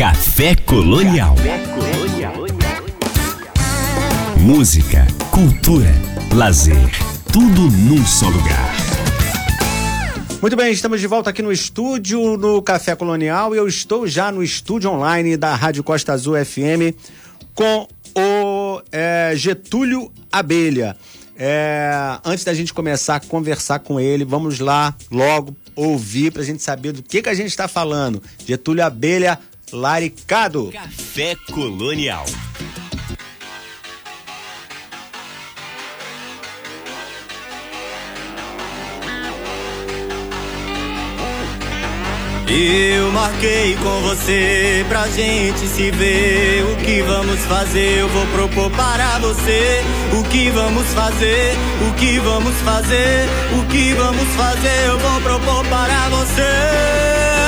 Café Colonial. Música, cultura, lazer, tudo num só lugar. Muito bem, estamos de volta aqui no estúdio, no Café Colonial, e eu estou já no estúdio online da Rádio Costa Azul FM com o é, Getúlio Abelha. É, antes da gente começar a conversar com ele, vamos lá logo ouvir para a gente saber do que, que a gente está falando. Getúlio Abelha Laricado. Café Colonial. Eu marquei com você pra gente se ver. O que vamos fazer? Eu vou propor para você. O que vamos fazer? O que vamos fazer? O que vamos fazer? Eu vou propor para você.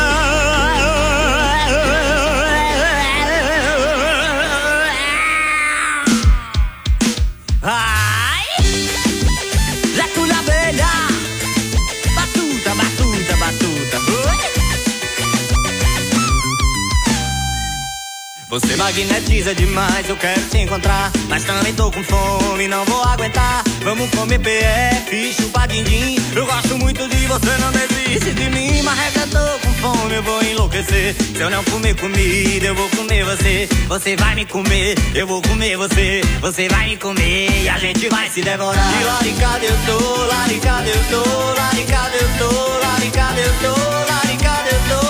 Você magnetiza demais, eu quero te encontrar. Mas também tô com fome, não vou aguentar. Vamos comer PF, chupar din-din. Eu gosto muito de você, não desiste de mim. Mas eu tô com fome, eu vou enlouquecer. Se eu não comer comida, eu vou comer você. Você vai me comer, eu vou comer você. Você vai me comer e a gente vai se devorar. E laricada eu tô, laricada eu tô, laricada eu tô, laricada eu tô, laricada eu tô,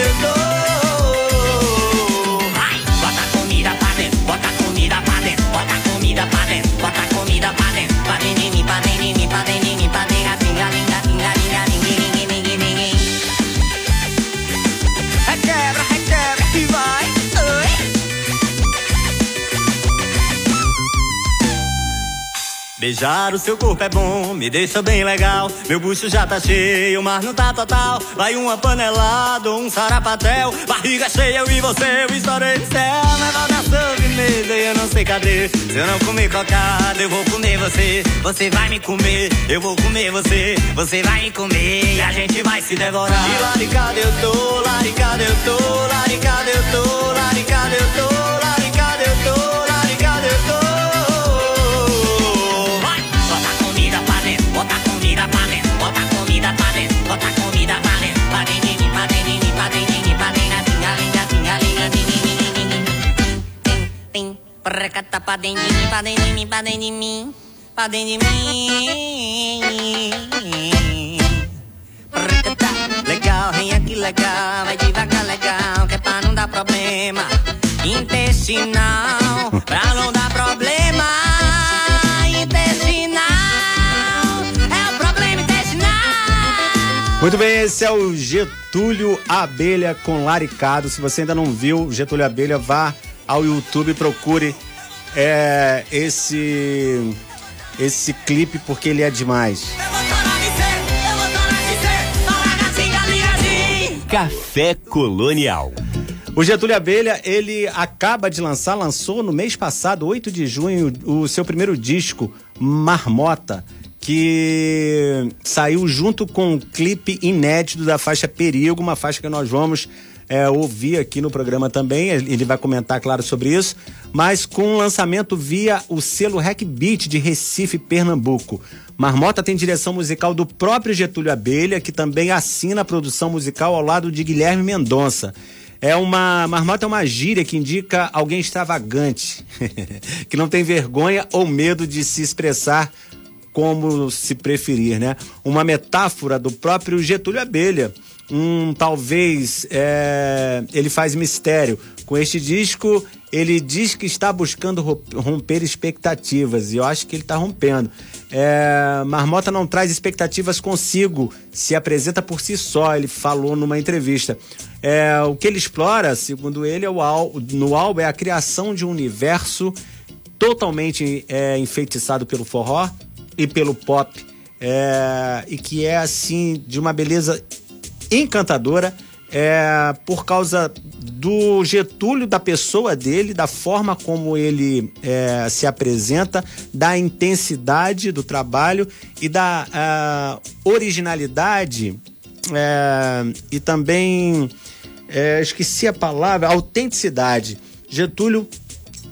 eu tô. Beijar o seu corpo é bom, me deixa bem legal. Meu bucho já tá cheio, mas não tá total. Vai uma panelada, um sarapatel. Barriga cheia, eu e você, eu estourei do céu. Leva da sobremesa e eu não sei cadê. Se eu não comer cocada, eu vou comer você. Você vai me comer, eu vou comer você. Você vai me comer e a gente vai se devorar. E laricada eu tô, laricada eu tô, laricada eu tô, laricada eu tô, Pracata pra dentro de mim, pra dentro de mim, pra dentro de mim, pra dentro de mim. Pracata, Legal, vem aqui legal, vai devagar legal, que é pra não dar problema. Intestinal, pra não dar problema. Intestinal, é o problema intestinal. Muito bem, esse é o Getúlio Abelha com Laricado. Se você ainda não viu Getúlio Abelha, vá ao YouTube procure é, esse esse clipe porque ele é demais. Eu vou torar de ser, eu vou torar de ser, torar galinha, Café Colonial. O Getúlio Abelha, ele acaba de lançar, lançou no mês passado, 8 de junho, o seu primeiro disco, Marmota, que saiu junto com um clipe inédito da faixa Perigo, uma faixa que nós vamos é, ouvir aqui no programa também. Ele vai comentar, claro, sobre isso, mas com um lançamento via o selo Rec Beat de Recife, Pernambuco. Marmota tem direção musical do próprio Getúlio Abelha, que também assina a produção musical ao lado de Guilherme Mendonça. É uma marmota é uma gíria que indica alguém extravagante, que não tem vergonha ou medo de se expressar como se preferir, né? Uma metáfora do próprio Getúlio Abelha. Um talvez é, ele faz mistério. Com este disco, ele diz que está buscando ro- romper expectativas e eu acho que ele está rompendo. É, Marmota não traz expectativas consigo, se apresenta por si só, ele falou numa entrevista. É, o que ele explora, segundo ele, é o no álbum é a criação de um universo totalmente é, enfeitiçado pelo forró e pelo pop, é, e que é assim de uma beleza encantadora é, por causa do Getúlio, da pessoa dele, da forma como ele é, se apresenta, da intensidade do trabalho e da ah, originalidade é, e também é, esqueci a palavra, autenticidade. Getúlio,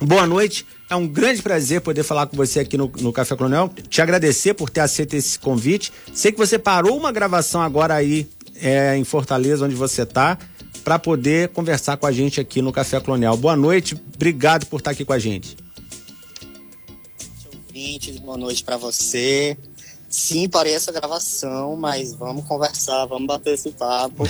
boa noite. É um grande prazer poder falar com você aqui no, no Café Coronel. Te agradecer por ter aceito esse convite. Sei que você parou uma gravação agora aí é, em Fortaleza, onde você está, para poder conversar com a gente aqui no Café Colonial. Boa noite, obrigado por estar aqui com a gente. Boa noite para você. Sim, parei essa gravação, mas vamos conversar, vamos bater esse papo.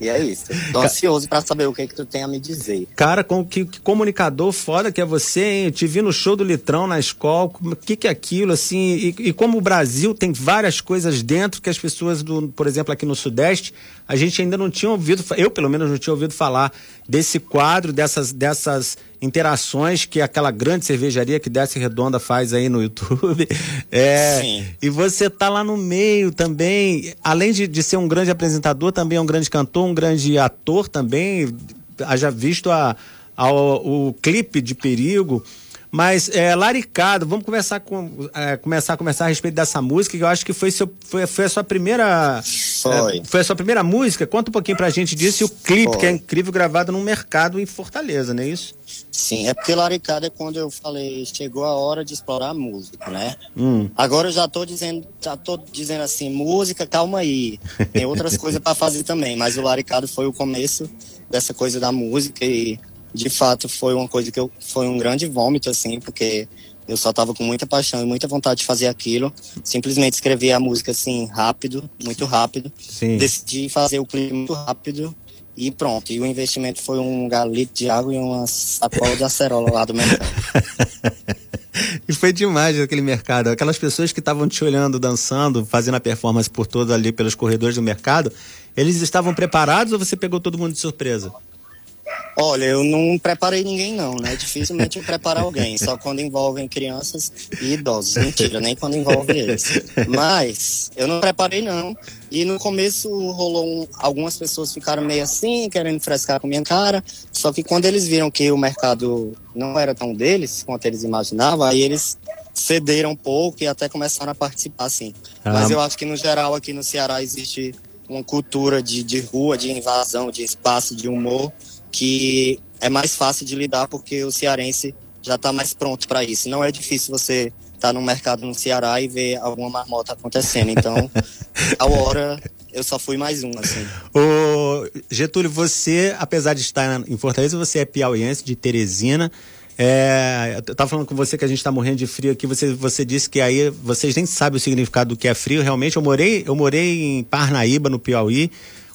e é isso. Tô ansioso para saber o que, que tu tem a me dizer. Cara, com, que, que comunicador foda que é você, hein? Eu te vi no show do Litrão na escola. O que, que é aquilo, assim? E, e como o Brasil tem várias coisas dentro que as pessoas, do, por exemplo, aqui no Sudeste, a gente ainda não tinha ouvido, eu pelo menos não tinha ouvido falar desse quadro, dessas, dessas interações que aquela grande cervejaria que Desce Redonda faz aí no YouTube. É, Sim. E você tá lá no meio também, além de, de ser um grande apresentador, também é um grande cantor, um grande ator também. Haja visto a, a, o, o clipe de Perigo. Mas, é, Laricado, vamos começar, com, é, começar a conversar a respeito dessa música, que eu acho que foi, seu, foi, foi a sua primeira. Foi. É, foi a sua primeira música. Conta um pouquinho pra gente disso e o clipe, foi. que é incrível, gravado num mercado em Fortaleza, não é isso? Sim, é porque Laricado é quando eu falei, chegou a hora de explorar a música, né? Hum. Agora eu já tô dizendo, já tô dizendo assim, música, calma aí. Tem outras coisas para fazer também, mas o Laricado foi o começo dessa coisa da música e de fato foi uma coisa que eu foi um grande vômito assim, porque eu só tava com muita paixão e muita vontade de fazer aquilo. Simplesmente escrevi a música assim rápido, muito rápido. Sim. Decidi fazer o clipe muito rápido e pronto. E o investimento foi um galito de água e uma sacola de acerola lá do mercado. e foi demais aquele mercado. Aquelas pessoas que estavam te olhando, dançando, fazendo a performance por todo ali pelos corredores do mercado, eles estavam preparados ou você pegou todo mundo de surpresa? Olha, eu não preparei ninguém não, né? Dificilmente eu preparo alguém, só quando envolvem crianças e idosos. Mentira, nem quando envolve eles. Mas eu não preparei não. E no começo rolou um, algumas pessoas ficaram meio assim, querendo frescar com minha cara. Só que quando eles viram que o mercado não era tão deles quanto eles imaginavam, aí eles cederam um pouco e até começaram a participar, assim. Ah. Mas eu acho que no geral aqui no Ceará existe uma cultura de, de rua, de invasão, de espaço, de humor que é mais fácil de lidar porque o cearense já está mais pronto para isso. Não é difícil você estar tá no mercado no Ceará e ver alguma marmota acontecendo. Então, a hora eu só fui mais um, assim. Ô, Getúlio, você, apesar de estar em Fortaleza, você é piauiense de Teresina. É, eu tava falando com você que a gente está morrendo de frio aqui. Você, você disse que aí vocês nem sabem o significado do que é frio. Realmente, eu morei, eu morei em Parnaíba, no Piauí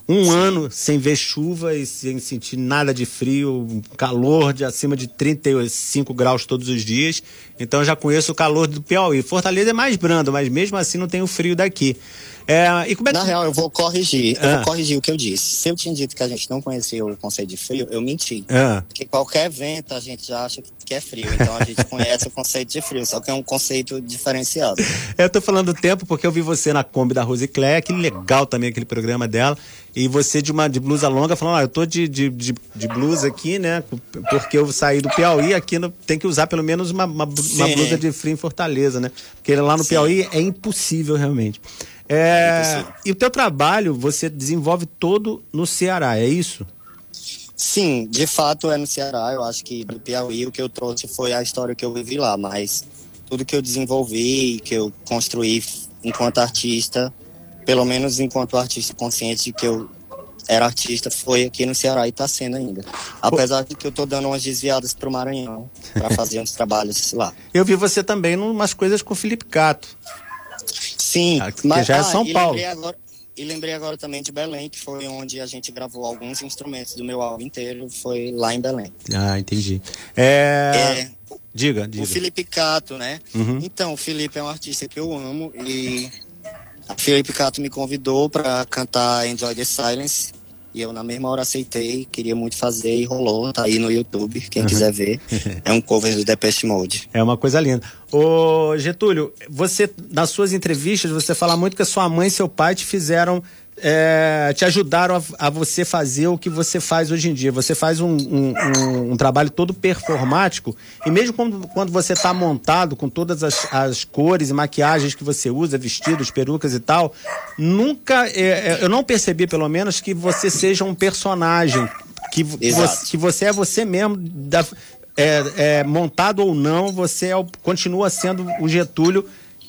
um ano sem ver chuva e sem sentir nada de frio, calor de acima de 35 graus todos os dias. Então já conheço o calor do Piauí. Fortaleza é mais brando, mas mesmo assim não tem o frio daqui. É, e como é que... Na real, eu vou corrigir. Eu vou ah. corrigir o que eu disse. Se eu tinha dito que a gente não conhecia o conceito de frio, eu menti. Ah. Porque qualquer vento a gente já acha que é frio. Então a gente conhece o conceito de frio, só que é um conceito diferenciado. Eu tô falando do tempo porque eu vi você na Kombi da Rose que legal também aquele programa dela. E você de uma de blusa longa falando, ah, eu tô de, de, de, de blusa aqui, né? Porque eu saí do Piauí, aqui no, tem que usar pelo menos uma, uma, uma blusa de frio em Fortaleza, né? Porque lá no Sim. Piauí é impossível realmente. É, e o teu trabalho você desenvolve todo no Ceará, é isso? Sim, de fato é no Ceará. Eu acho que do Piauí o que eu trouxe foi a história que eu vivi lá, mas tudo que eu desenvolvi, que eu construí enquanto artista, pelo menos enquanto artista consciente de que eu era artista, foi aqui no Ceará e está sendo ainda. Apesar de que eu estou dando umas desviadas para o Maranhão para fazer uns trabalhos lá. Eu vi você também em umas coisas com o Felipe Cato. Sim, ah, que mas já é São ah, Paulo. Lembrei agora, e lembrei agora também de Belém, que foi onde a gente gravou alguns instrumentos do meu álbum inteiro, foi lá em Belém. Ah, entendi. É... é diga, diga. O Felipe Cato, né? Uhum. Então, o Felipe é um artista que eu amo e a Felipe Cato me convidou para cantar Enjoy the Silence e eu na mesma hora aceitei, queria muito fazer e rolou, tá aí no YouTube, quem uhum. quiser ver. É um cover do Depeche Mode. É uma coisa linda. Ô Getúlio, você, nas suas entrevistas, você fala muito que a sua mãe e seu pai te fizeram é, te ajudaram a, a, você fazer o que você faz hoje em dia. Você faz um, um, um, um trabalho todo performático e mesmo quando, quando você está montado com todas as, as, cores e maquiagens que você usa, vestidos, perucas e tal, nunca, é, é, eu não percebi pelo menos que você seja um personagem Que, você, que você é você mesmo, da- é, é, montado ou não, você é o- continua sendo o Getúlio,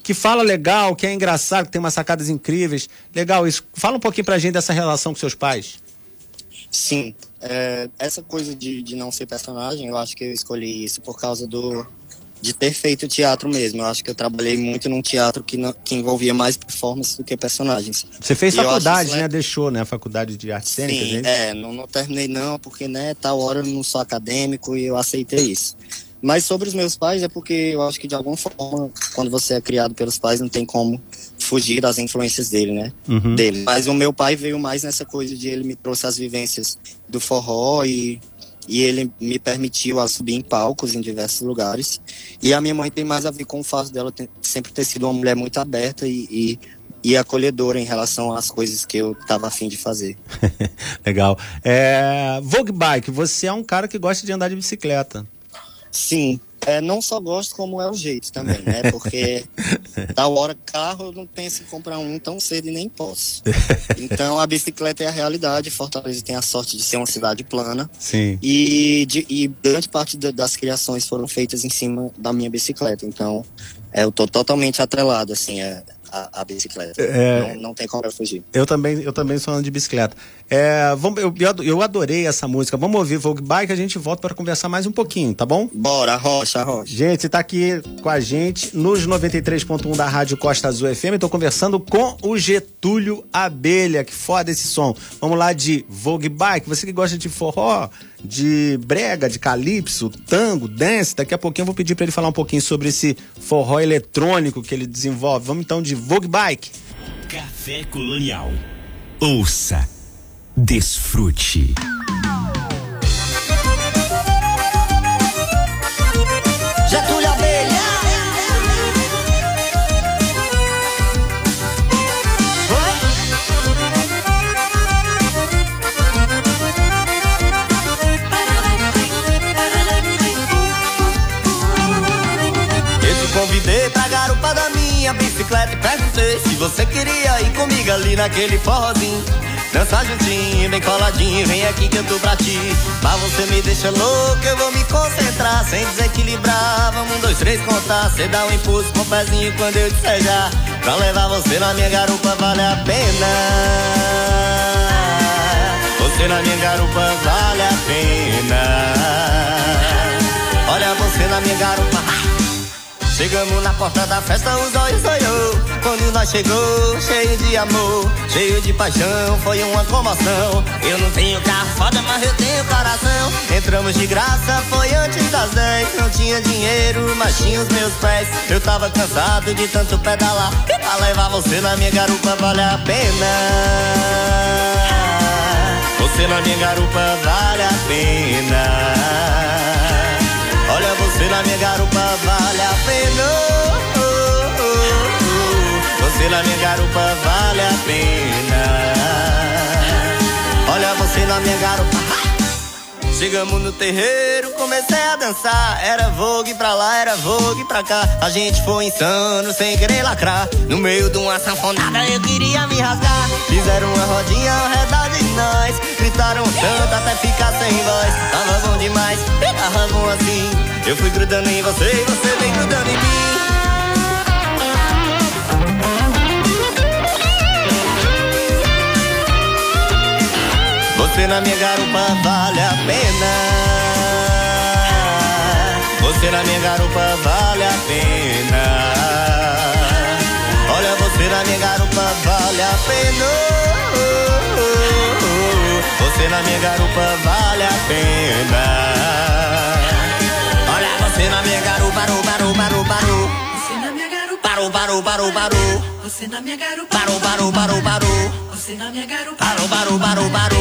que fala legal, que é engraçado, que tem umas sacadas incríveis. Legal isso. Fala um pouquinho pra gente dessa relação com seus pais. Sim, é, essa coisa de, de não ser personagem, eu acho que eu escolhi isso por causa do de ter feito teatro mesmo. Eu acho que eu trabalhei muito num teatro que, não- que envolvia mais performance do que personagens. Você fez E faculdade, né? Deixou, né? A faculdade de artes cênicas, Sim, né? é, não, não terminei não, porque, né, tal hora eu não sou acadêmico e eu aceitei isso. Mas sobre os meus pais é porque eu acho que de alguma forma, quando você é criado pelos pais, não tem como fugir das influências dele, né? Uhum. Dele. Mas o meu pai veio mais nessa coisa de ele me trouxe as vivências do forró e, e ele me permitiu a subir em palcos em diversos lugares. E a minha mãe tem mais a ver com o fato dela ter- sempre ter sido uma mulher muito aberta e, e, e acolhedora em relação às coisas que eu estava afim de fazer. Legal. É, Vogue Bike, você é um cara que gosta de andar de bicicleta. Sim, é, não só gosto, como é o jeito também, né? Porque tal hora carro eu não penso em comprar um tão cedo e nem posso. Então a bicicleta é a realidade. Fortaleza tem a sorte de ser uma cidade plana. Sim. E, de- e grande parte da- das criações foram feitas em cima da minha bicicleta. Então é, eu tô totalmente atrelado, assim, a, a, a bicicleta. É. Não, não tem como eu fugir. Eu também, eu também sou andando de bicicleta. É, vamos, eu, eu ado- eu adorei essa música. Vamos ouvir Vogue Bike, a gente volta para conversar mais um pouquinho, tá bom? Bora, rocha, rocha. Gente, você tá aqui com a gente nos 93.1 da Rádio Costa Azul FM. Estou conversando com o Getúlio Abelha. Que foda esse som. Vamos lá de Vogue Bike. Você que gosta de forró, de brega, de calypso, tango, dance. Daqui a pouquinho eu vou pedir para ele falar um pouquinho sobre esse forró eletrônico que ele desenvolve. Vamos então de Vogue Bike. Café Colonial. Ouça, desfrute. Minha bicicleta e perguntei se você queria ir comigo ali naquele forrozinho. Dançar juntinho, bem coladinho, vem aqui que eu tô pra ti. Mas você me deixa louco, eu vou me concentrar sem desequilibrar. Vamos um, dois, três contar, cê dá um impulso com o pezinho quando eu disser já. Pra levar você na minha garupa vale a pena. Você na minha garupa vale a pena. Olha você na minha garupa. Chegamos na porta da festa, os olhos olhou. Quando nós chegou, cheio de amor, cheio de paixão, foi uma comoção. Eu não tenho carro foda, mas eu tenho coração. Entramos de graça, foi antes das 10. Não tinha dinheiro, mas tinha os meus pés. Eu tava cansado de tanto pedalar. Pra levar você na minha garupa vale a pena. Você na minha garupa vale a pena. Olha você na minha garupa vale a pena. Você na minha garupa vale a pena. Olha você na minha garupa. Chegamos no terreiro, comecei a dançar. Era vogue pra lá, era vogue pra cá. A gente foi insano, sem querer lacrar. No meio de uma sanfonada eu queria me rasgar. Fizeram uma rodinha ao redor de nós. Gritaram tanto até ficar sem voz. Tava bom demais, tava bom assim. Eu fui grudando em você e você vem grudando em mim. Você na minha garupa vale a pena. Você na minha garupa vale a pena. Olha você na minha garupa vale a pena. Você na minha garupa vale a pena. Você na minha garupa, parou, parou, parou, parou. Você na minha garupa, Parou, parou, parou, parou. você na minha garupa, Parou, parou, parou, parou. você na minha garupa. Parou, parou, parou, parou.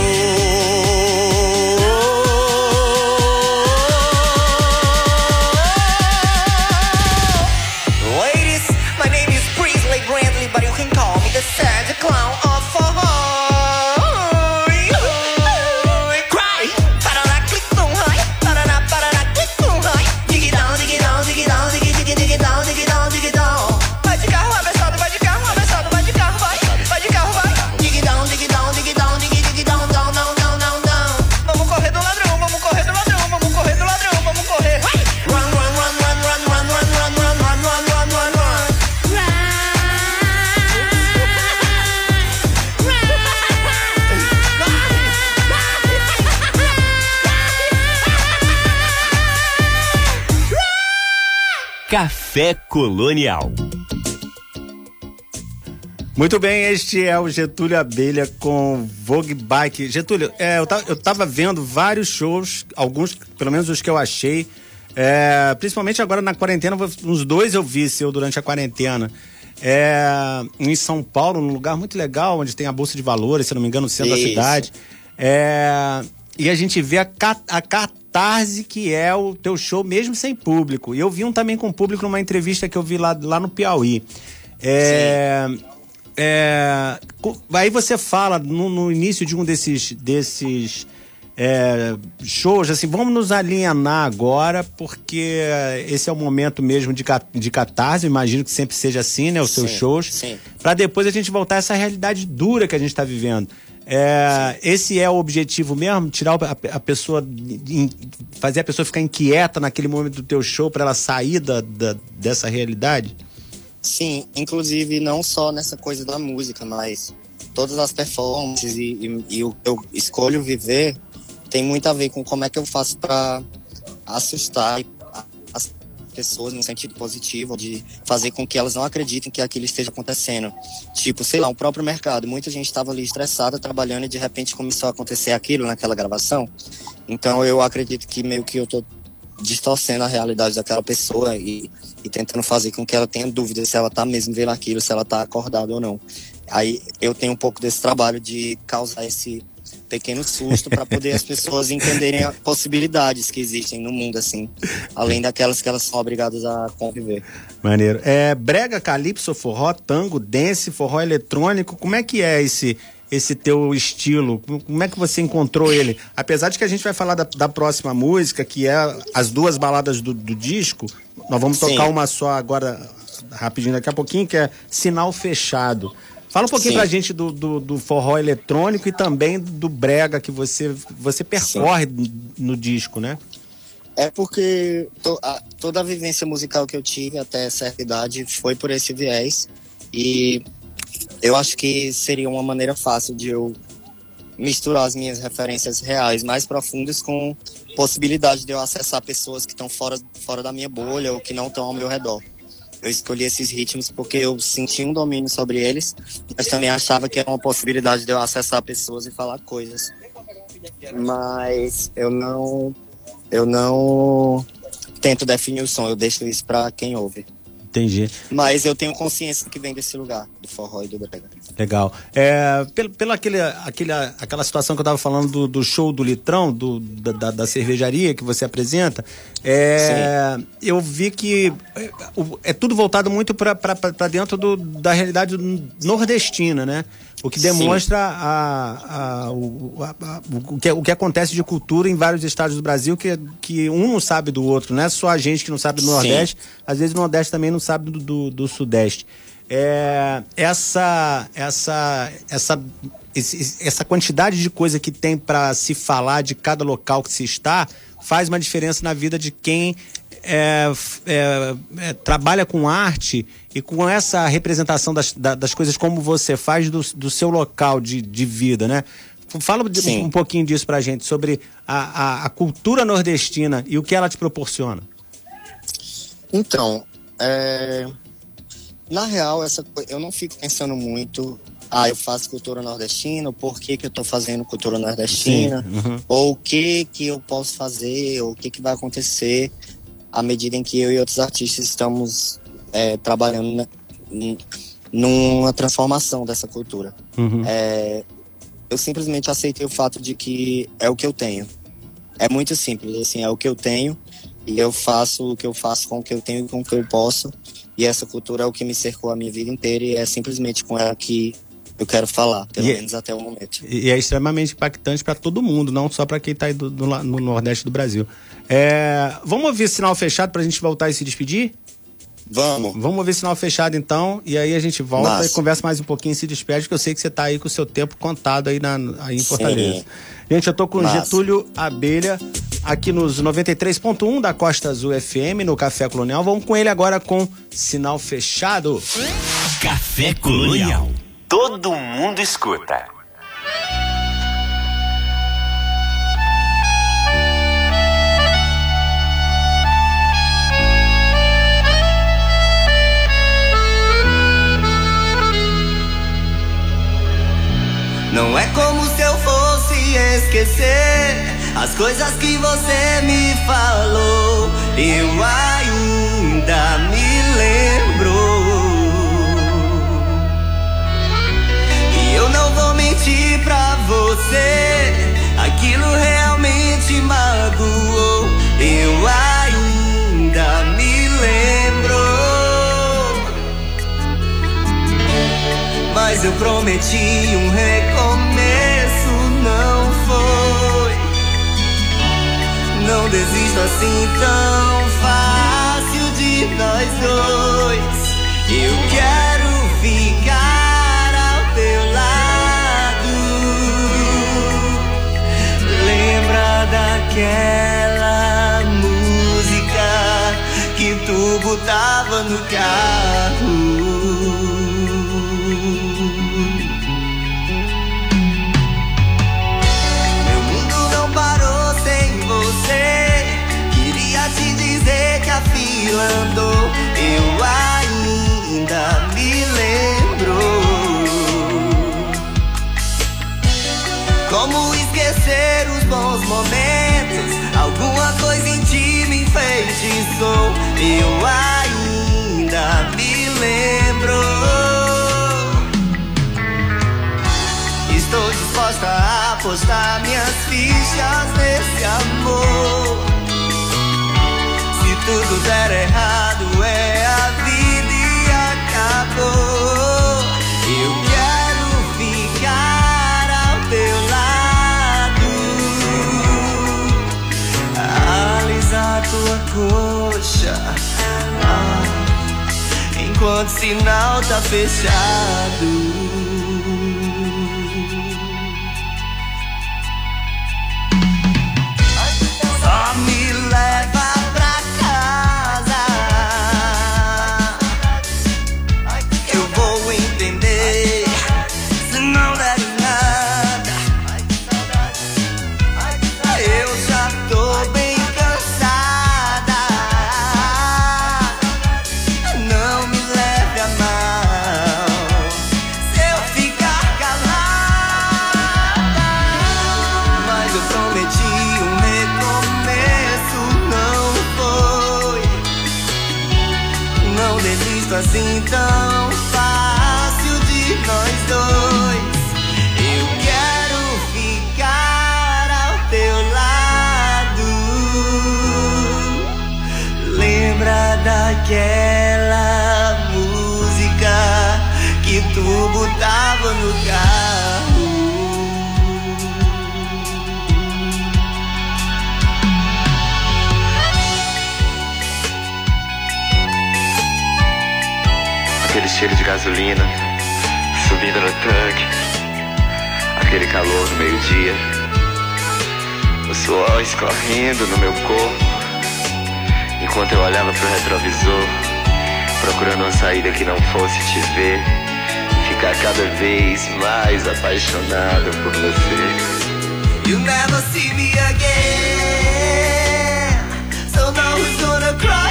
Café Colonial. Muito bem, este é o Getúlio Abelha com Vogue Bike. Getúlio, é, eu, tava, eu tava vendo vários shows, alguns, pelo menos os que eu achei. É, principalmente agora na quarentena, uns dois eu vi seu durante a quarentena. É, em São Paulo, num lugar muito legal, onde tem a Bolsa de Valores, se não me engano, no centro da Isso. cidade. É, e a gente vê a, ca- a catarse que é o teu show, mesmo sem público. E eu vi um também com público numa entrevista que eu vi lá, lá no Piauí. É, é, aí você fala no, no início de um desses, desses é, shows, assim, vamos nos alienar agora, porque esse é o momento mesmo de, de catarse, imagino que sempre seja assim, né, os seus Sim, shows, para depois a gente voltar a essa realidade dura que a gente está vivendo. É, esse é o objetivo mesmo, tirar a, a pessoa, in- fazer a pessoa ficar inquieta naquele momento do teu show para ela sair da, da- dessa realidade? Sim, inclusive não só nessa coisa da música, mas todas as performances e, e- e o que eu escolho viver tem muito a ver com como é que eu faço para assustar as pessoas no sentido positivo, de fazer com que elas não acreditem que aquilo esteja acontecendo. Tipo, sei lá, o próprio mercado. Muita gente estava ali estressada, trabalhando e de repente começou a acontecer aquilo naquela gravação. Então eu acredito que meio que eu tô distorcendo a realidade daquela pessoa e, e tentando fazer com que ela tenha dúvida se ela tá mesmo vendo aquilo, se ela tá acordada ou não. Aí eu tenho um pouco desse trabalho de causar esse pequeno susto para poder as pessoas entenderem as possibilidades que existem no mundo assim, além daquelas que elas são obrigadas a conviver. Maneiro. É brega, calypso, forró, tango, dance, forró eletrônico. Como é que é esse esse teu estilo? Como é que você encontrou ele? Apesar de que a gente vai falar da, da próxima música, que é as duas baladas do, do disco, nós vamos Sim. tocar uma só agora, rapidinho, daqui a pouquinho, que é Sinal Fechado. Fala um pouquinho Sim. pra gente do, do, do forró eletrônico e também do brega que você, você percorre no disco, né? É porque to- a- toda a vivência musical que eu tive até certa idade foi por esse viés. E eu acho que seria uma maneira fácil de eu misturar as minhas referências reais mais profundas com possibilidade de eu acessar pessoas que estão fora, fora da minha bolha ou que não estão ao meu redor. Eu escolhi esses ritmos porque eu senti um domínio sobre eles, mas também achava que era uma possibilidade de eu acessar pessoas e falar coisas. Mas eu não eu não tento definir o som, eu deixo isso pra quem ouve. Entendi. Mas eu tenho consciência que vem desse lugar, do forró e do brega. Legal. É, pelo, pela aquele, aquele, aquela situação que eu estava falando do, do show do Litrão, do, da, da- cervejaria que você apresenta, é, eu vi que é, é tudo voltado muito para dentro do- da realidade nordestina, né? O que Sim. demonstra a, a- o, a- o, que, o que acontece de cultura em vários estados do Brasil, que, que um não sabe do outro, não é só a gente que não sabe do Sim. Nordeste, às vezes o Nordeste também não sabe do, do, do Sudeste. É, essa, essa, essa, esse- essa quantidade de coisa que tem para se falar de cada local que se está faz uma diferença na vida de quem é, é, é, trabalha com arte e com essa representação das, da- das coisas como você faz do, do seu local de, de vida, né? Fala de- um pouquinho disso pra gente, sobre a, a, a cultura nordestina e o que ela te proporciona. Então, é, na real, essa eu não fico pensando muito. Ah, eu faço cultura nordestina, por que, que eu tô fazendo cultura nordestina? uhum. Ou o que que eu posso fazer, ou o que que vai acontecer à medida em que eu e outros artistas estamos é, trabalhando numa transformação dessa cultura. Uhum. É, eu simplesmente aceitei o fato de que é o que eu tenho. É muito simples, assim, é o que eu tenho e eu faço o que eu faço com o que eu tenho e com o que eu posso. E essa cultura é o que me cercou a minha vida inteira e é simplesmente com ela que eu quero falar, pelo E é- menos até o momento. E é extremamente impactante para todo mundo, não só para quem está aí do- do no Nordeste do Brasil. É, vamos ouvir sinal fechado para a gente voltar e se despedir? Vamos. Vamos ouvir sinal fechado então, e aí a gente volta Massa. e conversa mais um pouquinho e se despede, porque eu sei que você tá aí com o seu tempo contado aí, na, aí em Sim. Fortaleza. Gente, eu tô com o. Getúlio Abelha aqui nos 93.1 da Costa Azul FM, no Café Colonial. Vamos com ele agora com sinal fechado. Café Colonial. Todo mundo escuta. Não é como se eu fosse esquecer as coisas que você me falou. Eu ainda me lembro. E eu não vou mentir pra você. Aquilo realmente magoou. Eu ainda me lembro. Mas eu prometi um rei. Não desisto assim tão fácil de nós dois. Eu quero ficar ao teu lado. Lembra daquela música que tu botava no carro? Eu ainda me lembro. Como esquecer os bons momentos? Alguma coisa em ti me enfeitiçou. Eu ainda me lembro. Estou disposta a apostar minhas fichas nesse amor. Tudo der errado, é a vida e acabou. Eu quero ficar ao teu lado, alisar tua coxa. Ah, enquanto o sinal tá fechado. Cheiro de gasolina subindo no tanque. Aquele calor no meio-dia. O suor escorrendo no meu corpo. Enquanto eu olhava pro retrovisor, procurando uma saída que não fosse te ver. E ficar cada vez mais apaixonado por você. You never see me again. So now who's gonna cry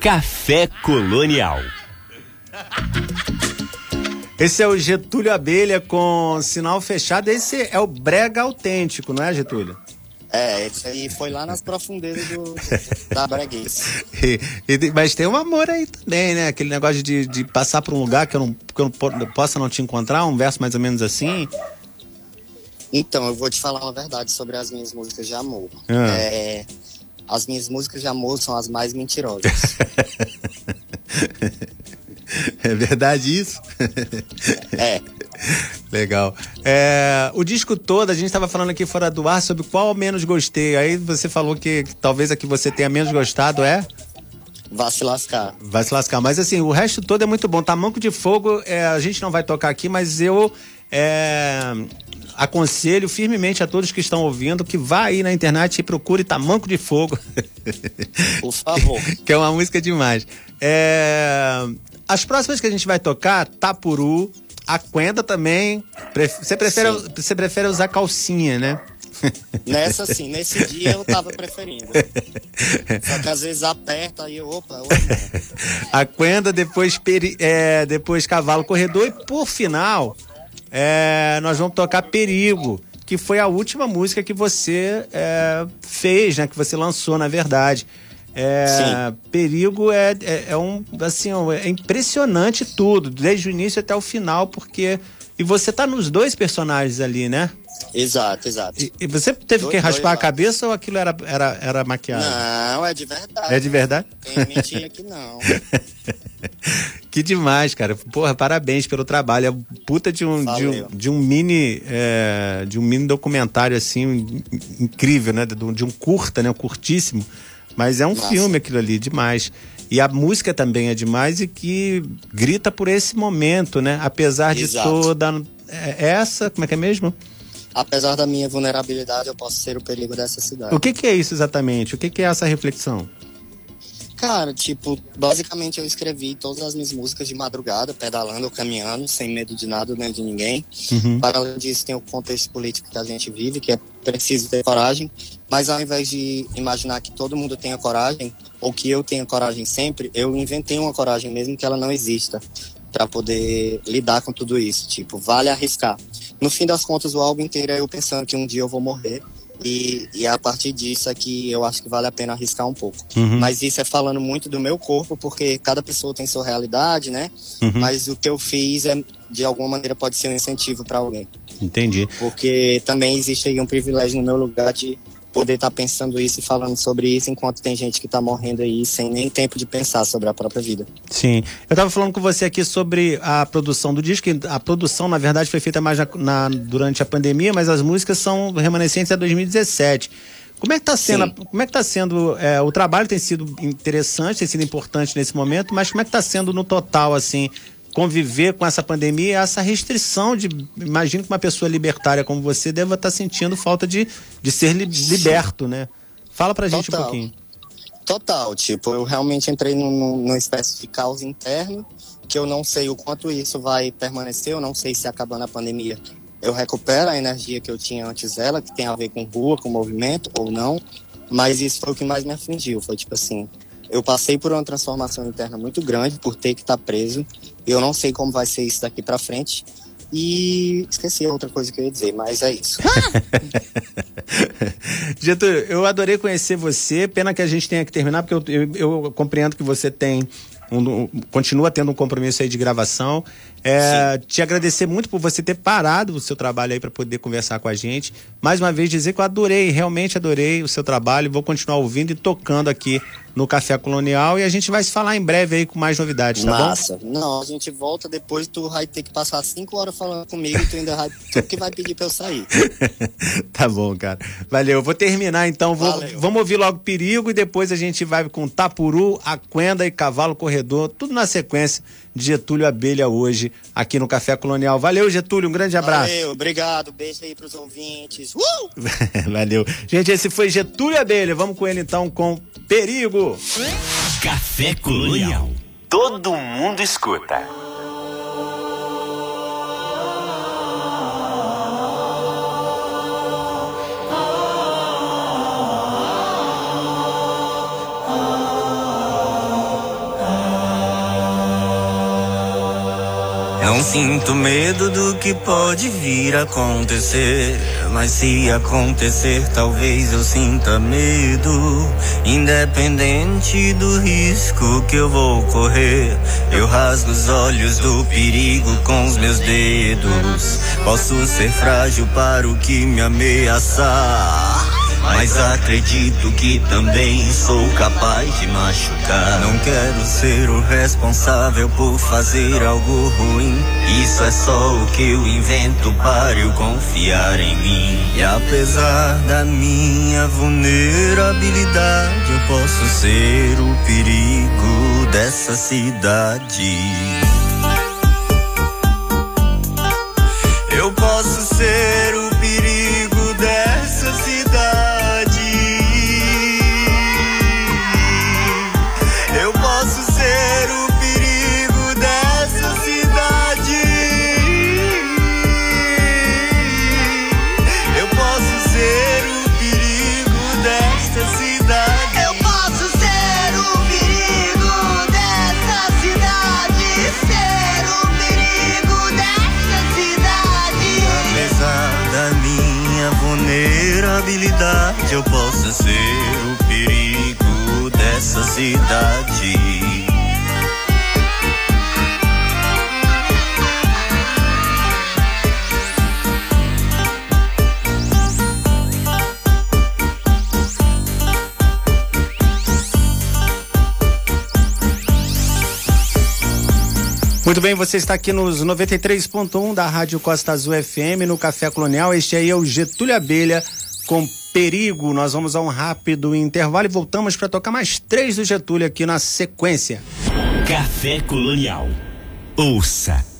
Café Colonial. Esse é o Getúlio Abelha com sinal fechado. Esse é o brega autêntico, não é, Getúlio? É, esse aí foi lá nas profundezas do, da breguice. Mas tem um amor aí também, né? Aquele negócio de, de passar por um lugar que eu, não, que eu não po- possa não te encontrar, um verso mais ou menos assim. Então, eu vou te falar uma verdade sobre as minhas músicas de amor. Ah. É, as minhas músicas de amor são as mais mentirosas. É verdade isso? é. Legal. É, o disco todo, a gente estava falando aqui fora do ar sobre qual menos gostei. Aí você falou que, que talvez a que você tenha menos gostado é. Vá se lascar. Vai se lascar. Mas assim, o resto todo é muito bom. Tamanco de Fogo, é, a gente não vai tocar aqui, mas eu é, aconselho firmemente a todos que estão ouvindo que vá aí na internet e procure Tamanco de Fogo. Por favor. que é uma música demais. É, as próximas que a gente vai tocar, Tapuru, a Quenda também. Você prefere, você prefere usar calcinha, né? Nessa sim, nesse dia eu tava preferindo. Só que às vezes aperta aí, opa, opa. A Quenda, depois, peri- é, depois Cavalo Corredor e por final, é, nós vamos tocar Perigo, que foi a última música que você é, fez, né? Que você lançou, na verdade. É. Perigo é, é, é um assim é impressionante tudo, desde o início até o final, porque e você tá nos dois personagens ali, né? Exato, exato. E, e você teve Dois- que raspar dois a cabeça ou aquilo era, era, era maquiagem? Não, é de verdade. É de verdade? Tem mentira que não. Que demais, cara. Porra, parabéns pelo trabalho. É puta de um, de um, de um mini. é, de um mini documentário, assim, in- incrível, né? De um, de um curta, né? Um curtíssimo. Mas é um Nossa. filme aquilo ali, demais. E a música também é demais e que grita por esse momento, né? Apesar de Exato. toda. é, Essa, como é que é mesmo? Apesar da minha vulnerabilidade, eu posso ser o perigo dessa cidade. O que, que é isso exatamente? O que, que é essa reflexão? Cara, tipo, basicamente eu escrevi todas as minhas músicas de madrugada, pedalando ou caminhando, sem medo de nada nem de ninguém. Uhum. Para além disso, tem o contexto político que a gente vive, que é preciso ter coragem. Mas ao invés de imaginar que todo mundo tenha coragem, ou que eu tenha coragem sempre, eu inventei uma coragem mesmo que ela não exista, para poder lidar com tudo isso. Tipo, vale arriscar. No fim das contas, o álbum inteiro é eu pensando que um dia eu vou morrer. E, e a partir disso é que eu acho que vale a pena arriscar um pouco. Uhum. Mas isso é falando muito do meu corpo, porque cada pessoa tem sua realidade, né? Uhum. Mas o que eu fiz é, de alguma maneira, pode ser um incentivo para alguém. Entendi. Porque também existe aí um privilégio no meu lugar de poder estar pensando isso e falando sobre isso, enquanto tem gente que está morrendo aí sem nem tempo de pensar sobre a própria vida. Sim. Eu tava falando com você aqui sobre a produção do disco. A produção, na verdade, foi feita mais na- na- durante a pandemia, mas as músicas são remanescentes a 2017. Como é que tá sendo, Sim. como é que tá sendo, é, o trabalho tem sido interessante, tem sido importante nesse momento, mas como é que tá sendo no total, assim, conviver com essa pandemia e essa restrição de, imagino que uma pessoa libertária como você deva estar sentindo falta de, de ser li- liberto, né? Fala pra gente um Total. pouquinho. Total, tipo, eu realmente entrei num- numa espécie de caos interno, que eu não sei o quanto isso vai permanecer, eu não sei se acabando a pandemia eu recupero a energia que eu tinha antes dela, que tem a ver com rua, com movimento ou não, mas isso foi o que mais me afligiu, foi tipo assim, eu passei por uma transformação interna muito grande por ter que estar preso, eu não sei como vai ser isso daqui pra frente, e esqueci outra coisa que eu ia dizer, mas é isso. Getúlio, eu adorei conhecer você. Pena que a gente tenha que terminar, porque eu, eu- eu compreendo que você tem. um- um- continua tendo um compromisso aí de gravação. É, te agradecer muito por você ter parado o seu trabalho aí para poder conversar com a gente. Mais uma vez dizer que eu adorei, realmente adorei o seu trabalho. Vou continuar ouvindo e tocando aqui no Café Colonial e a gente vai se falar em breve aí com mais novidades, tá Massa. Não, a gente volta depois, tu vai ter que passar cinco horas falando comigo e tu ainda vai, tu que vai pedir pra eu sair. bom? tá bom, cara. Valeu. Eu vou terminar então. Vou- vamos ouvir logo Perigo e depois a gente vai com Tapuru, Aquenda e Cavalo Corredor, tudo na sequência de Getúlio Abelha hoje aqui no Café Colonial. Valeu, Getúlio. Um grande abraço. Valeu, obrigado, beijo aí pros ouvintes. Uh! Valeu. Gente, esse foi Getúlio Abelha. Vamos com ele então com Perigo. Café Colonial. Todo mundo escuta. Não sinto medo do que pode vir a acontecer. Mas se acontecer, talvez eu sinta medo. Independente do risco que eu vou correr, eu rasgo os olhos do perigo com os meus dedos. Posso ser frágil para o que me ameaçar. Mas acredito que também sou capaz de machucar. Não quero ser o responsável por fazer algo ruim. Isso é só o que eu invento para eu confiar em mim. E apesar da minha vulnerabilidade, eu posso ser o perigo dessa cidade. Eu posso ser o Muito bem, você está aqui nos 93.1 da Rádio Costa Azul FM, no Café Colonial. Este aí é o Getúlio Abelha com Perigo. Nós vamos a um rápido intervalo e voltamos para tocar mais três do Getúlio aqui na sequência. Café Colonial. Ouça.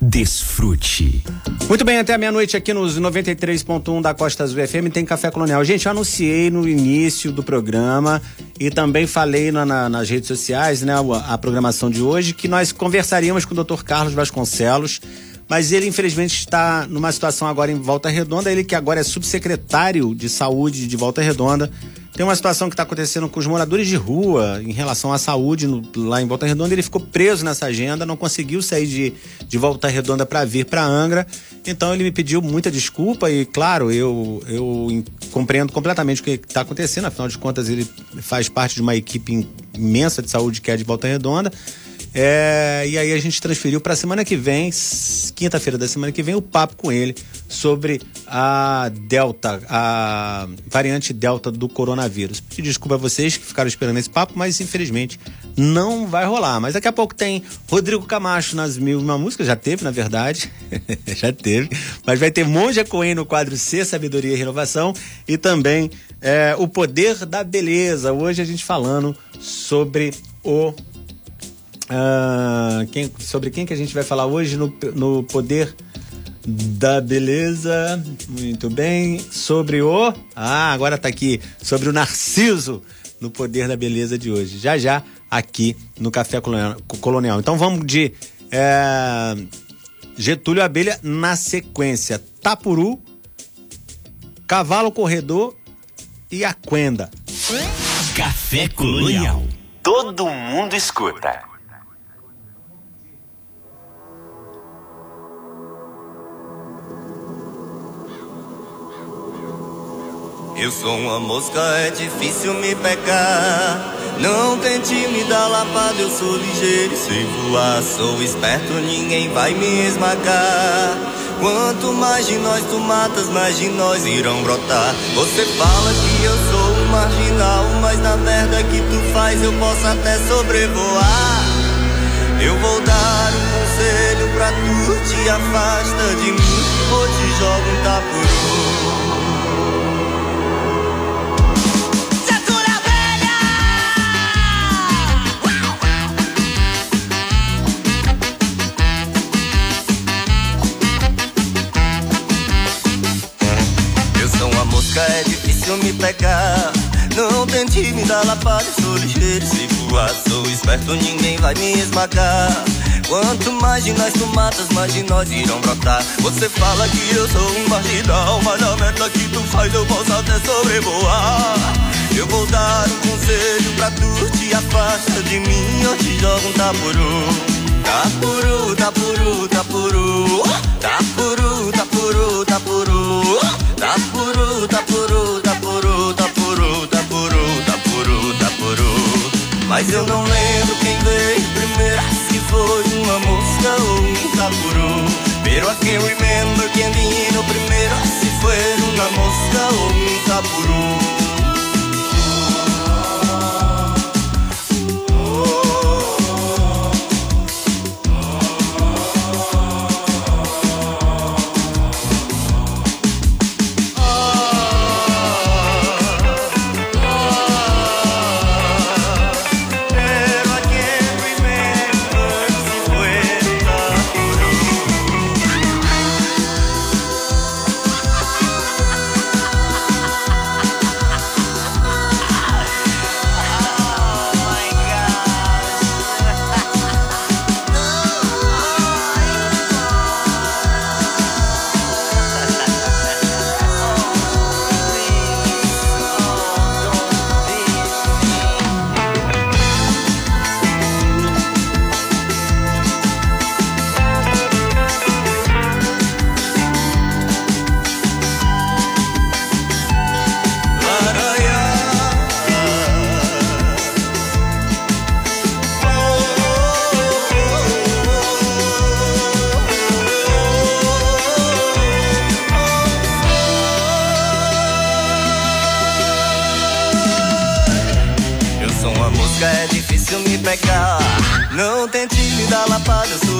Desfrute. Muito bem, até meia-noite aqui nos 93.1 da Costa Azul FM tem Café Colonial. Gente, eu anunciei no início do programa e também falei na, na, nas redes sociais, né, a, a, programação de hoje, que nós conversaríamos com o Dr. Carlos Vasconcelos, mas ele infelizmente está numa situação agora em Volta Redonda, ele que agora é subsecretário de saúde de Volta Redonda tem uma situação que está acontecendo com os moradores de rua em relação à saúde no, lá em Volta Redonda. Ele ficou preso nessa agenda, não conseguiu sair de, de Volta Redonda para vir para Angra. Então ele me pediu muita desculpa e, claro, eu, eu compreendo completamente o que está acontecendo. Afinal de contas, ele faz parte de uma equipe imensa de saúde que é de Volta Redonda. É, e aí a gente transferiu para semana que vem, quinta-feira da semana que vem, o papo com ele sobre a Delta, a variante Delta do coronavírus. Desculpa a vocês que ficaram esperando esse papo, mas infelizmente não vai rolar. Mas daqui a pouco tem Rodrigo Camacho nas mil uma música, já teve, na verdade. já teve. Mas vai ter Monja Coen no quadro C, Sabedoria e Renovação. E também é, O Poder da Beleza. Hoje a gente falando sobre o ah, quem, sobre quem que a gente vai falar hoje no, no Poder da Beleza. Muito bem. Sobre o. Ah, agora tá aqui. Sobre o Narciso no Poder da Beleza de hoje. Já já aqui no Café Colonial. Então vamos de é, Getúlio Abelha na sequência. Tapuru, Cavalo Corredor e Aquenda. Café Colonial. Todo mundo escuta. Eu sou uma mosca, é difícil me pegar. Não tente me dar lapada, eu sou ligeiro e sei voar. Sou esperto, ninguém vai me esmagar. Quanto mais de nós tu matas, mais de nós irão brotar. Você fala que eu sou um marginal, mas na merda que tu faz eu posso até sobrevoar. Eu vou dar um conselho pra tu, te afasta de mim ou te jogo um tapuru. Difícil me pegar. Não tente me dar lapada, sou ligeiro se voar. Sou esperto, ninguém vai me esmagar. Quanto mais de nós tu matas, mais de nós irão brotar. Você fala que eu sou um marginal, mas na merda que tu faz eu posso até sobrevoar. Eu vou dar um conselho pra tu, te afasta de mim, eu te jogo um tapuru. Tapuru, tapuru, tapuru. Tapuru, tapuru, tapuru. Tapuru, Mas eu não lembro quem veio primeiro, se foi uma mosca ou um tapuru. Pero I can't remember quem vino primeiro, se foi uma mosca ou um tapuru.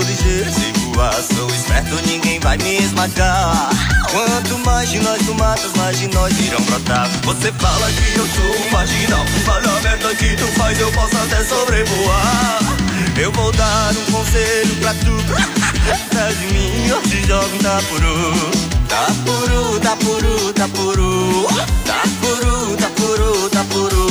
Sei voar, sou esperto, ninguém vai me esmagar. Quanto mais de nós tu matas, mais de nós irão brotar. Você fala que eu sou um marginal Mas a merda que tu faz eu posso até sobrevoar. Eu vou dar um conselho pra tu. Atrás de mim, eu te jogo puru Tá puru, tá puru, tá puru Tá puru, tá puru, tá puru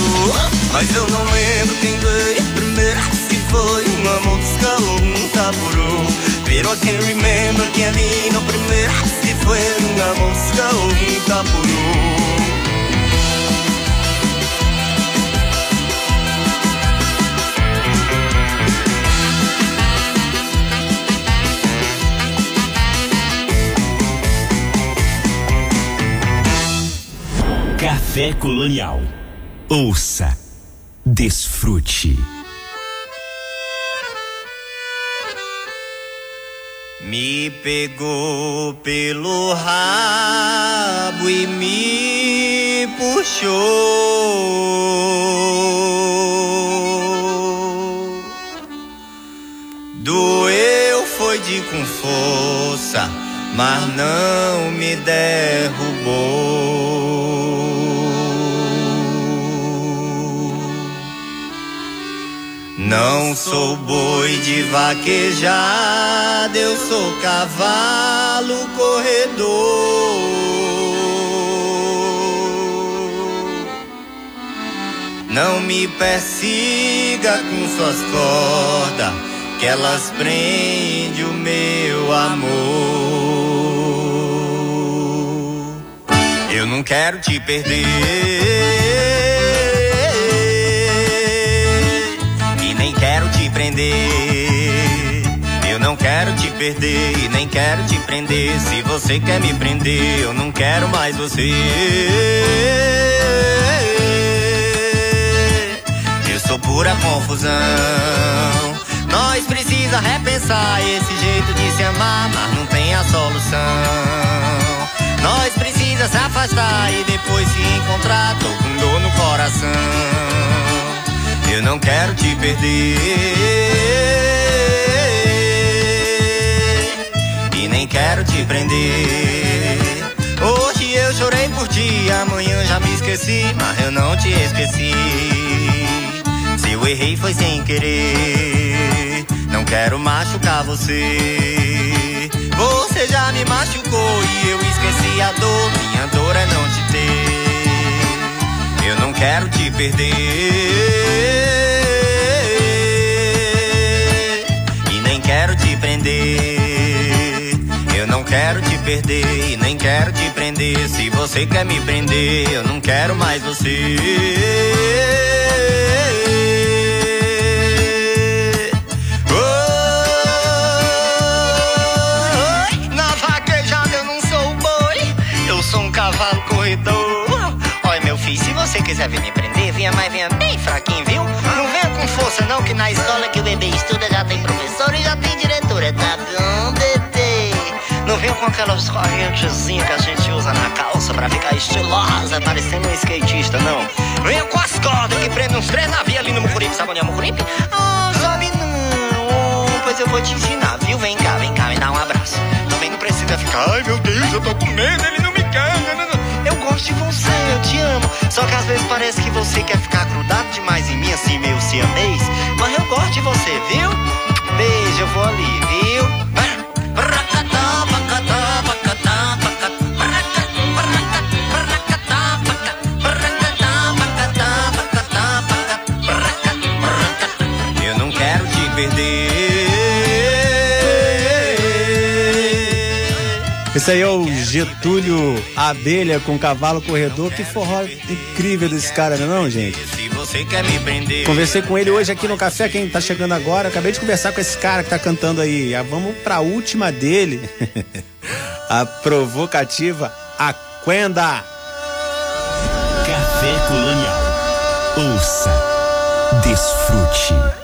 Mas eu não lembro quem veio primeiro Se foi uma mosca ou um tapuru Pero I can remember quem vino primeiro Se foi uma mosca ou um tapuru Café Colonial. Ouça, desfrute. Me pegou pelo rabo e me puxou. Doeu foi de com força, mas não me derrubou. Não sou boi de vaquejada, eu sou cavalo corredor. Não me persiga com suas cordas, que elas prendem o meu amor. Eu não quero te perder. Prender. Eu não quero te perder e nem quero te prender. Se você quer me prender, eu não quero mais você. Eu sou pura confusão. Nós precisa repensar esse jeito de se amar, mas não tem a solução. Nós precisa se afastar e depois se encontrar. Tô com dor no coração. Eu não quero te perder e nem quero te prender. Hoje eu chorei por ti, amanhã já me esqueci, mas eu não te esqueci. Se eu errei foi sem querer, não quero machucar você. Você já me machucou e eu esqueci a dor. Minha dor é não te ter. Eu não quero te perder e nem quero te prender. Eu não quero te perder e nem quero te prender. Se você quer me prender, eu não quero mais você. Quiser vir me prender, venha, mas venha bem fraquinho, viu? Não venha com força, não, que na escola que o bebê estuda já tem professor e já tem diretora, tá bom, bebê? Não venha com aquelas correntezinhas que a gente usa na calça pra ficar estilosa, parecendo um skatista, não. Venha com as cordas que prendem uns três navios ali no Mucuripe, sabe onde é o Mucuripe? Ah, sabe não. Pois eu vou te ensinar, viu? Vem cá, vem cá, me dá um abraço. Também não precisa ficar, ai meu Deus, eu tô com medo, ele não me quer. Eu gosto de você, eu te amo. Só que às vezes parece que você quer ficar grudado demais em mim, assim, meio siamês. Mas eu gosto de você, viu? Beijo, eu vou ali, viu? Esse aí é o Getúlio Abelha com cavalo corredor. Que forró incrível desse cara, não é não, gente? Conversei com ele hoje aqui no café, quem tá chegando agora. Acabei de conversar com esse cara que tá cantando aí. Ah, Vamos pra última dele. A provocativa Aquenda. Café Colonial. Ouça, desfrute.